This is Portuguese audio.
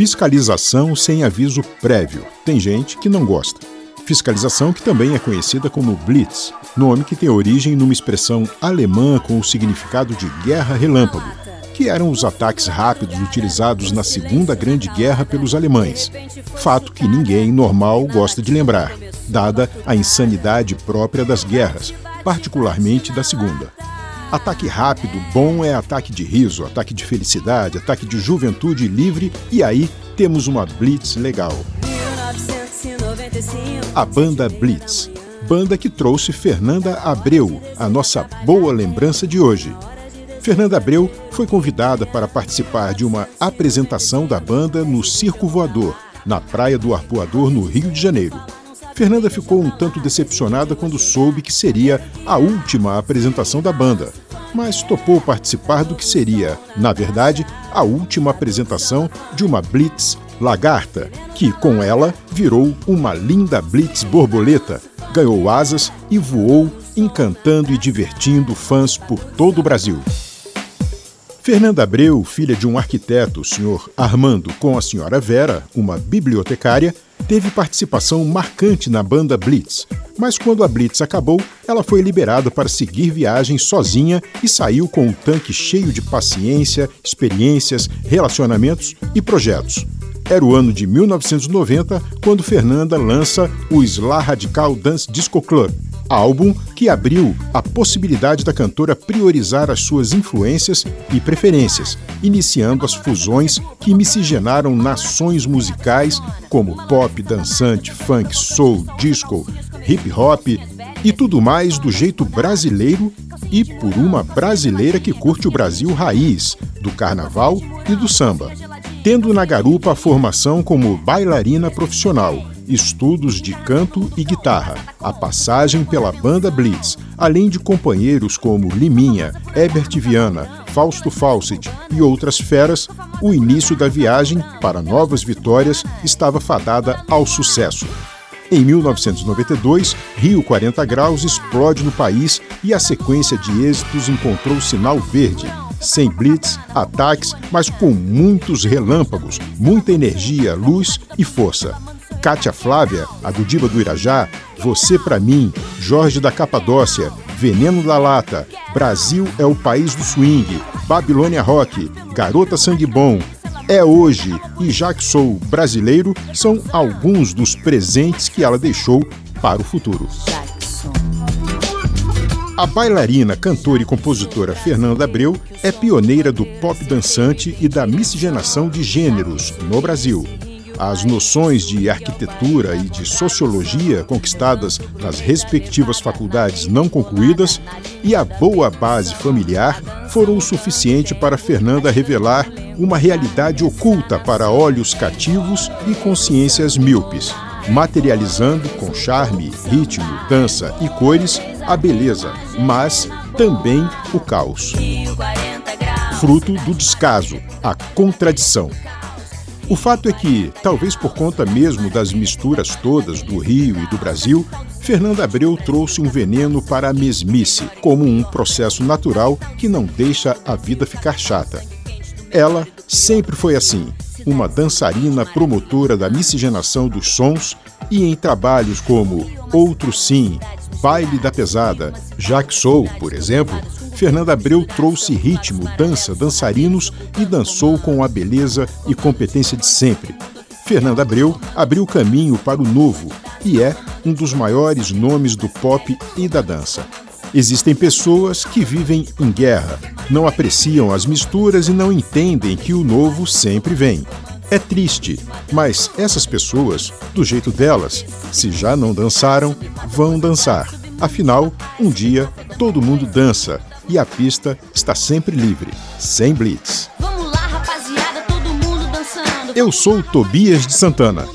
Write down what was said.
Fiscalização sem aviso prévio. Tem gente que não gosta. Fiscalização que também é conhecida como Blitz, nome que tem origem numa expressão alemã com o significado de guerra relâmpago, que eram os ataques rápidos utilizados na Segunda Grande Guerra pelos alemães. Fato que ninguém normal gosta de lembrar, dada a insanidade própria das guerras, particularmente da Segunda. Ataque rápido, bom é ataque de riso, ataque de felicidade, ataque de juventude livre e aí temos uma blitz legal. A banda Blitz, banda que trouxe Fernanda Abreu, a nossa boa lembrança de hoje. Fernanda Abreu foi convidada para participar de uma apresentação da banda no Circo Voador, na Praia do Arpoador, no Rio de Janeiro. Fernanda ficou um tanto decepcionada quando soube que seria a última apresentação da banda, mas topou participar do que seria, na verdade, a última apresentação de uma Blitz Lagarta, que com ela virou uma linda Blitz borboleta, ganhou asas e voou, encantando e divertindo fãs por todo o Brasil. Fernanda Abreu, filha de um arquiteto, o senhor Armando, com a senhora Vera, uma bibliotecária, teve participação marcante na banda Blitz, mas quando a Blitz acabou, ela foi liberada para seguir viagem sozinha e saiu com um tanque cheio de paciência, experiências, relacionamentos e projetos. Era o ano de 1990 quando Fernanda lança o Sla Radical Dance Disco Club, álbum que abriu a possibilidade da cantora priorizar as suas influências e preferências, iniciando as fusões que miscigenaram nações musicais como pop, dançante, funk, soul, disco, hip hop e tudo mais do jeito brasileiro e por uma brasileira que curte o Brasil raiz, do carnaval e do samba. Tendo na garupa a formação como bailarina profissional estudos de canto e guitarra, a passagem pela banda Blitz, além de companheiros como Liminha, Herbert Viana, Fausto Fawcett e outras feras, o início da viagem para novas vitórias estava fadada ao sucesso. Em 1992, Rio 40 Graus explode no país e a sequência de êxitos encontrou sinal verde. Sem blitz, ataques, mas com muitos relâmpagos, muita energia, luz e força. Cátia Flávia, a do Diva do Irajá, Você para mim, Jorge da Capadócia, Veneno da Lata, Brasil é o País do Swing, Babilônia Rock, Garota Sangue Bom, É Hoje e Já que Sou Brasileiro são alguns dos presentes que ela deixou para o futuro. A bailarina, cantora e compositora Fernanda Abreu é pioneira do pop dançante e da miscigenação de gêneros no Brasil. As noções de arquitetura e de sociologia conquistadas nas respectivas faculdades não concluídas e a boa base familiar foram o suficiente para Fernanda revelar uma realidade oculta para olhos cativos e consciências míopes, materializando com charme, ritmo, dança e cores a beleza, mas também o caos. Fruto do descaso, a contradição. O fato é que, talvez por conta mesmo das misturas todas do Rio e do Brasil, Fernanda Abreu trouxe um veneno para a mesmice, como um processo natural que não deixa a vida ficar chata. Ela sempre foi assim, uma dançarina promotora da miscigenação dos sons e em trabalhos como Outro Sim, Baile da Pesada, Jack Soul, por exemplo, Fernanda Abreu trouxe ritmo, dança, dançarinos e dançou com a beleza e competência de sempre. Fernanda Abreu abriu caminho para o novo e é um dos maiores nomes do pop e da dança. Existem pessoas que vivem em guerra, não apreciam as misturas e não entendem que o novo sempre vem. É triste, mas essas pessoas, do jeito delas, se já não dançaram, vão dançar. Afinal, um dia todo mundo dança e a pista está sempre livre, sem blitz. Vamos lá, rapaziada, todo mundo dançando. Eu sou Tobias de Santana.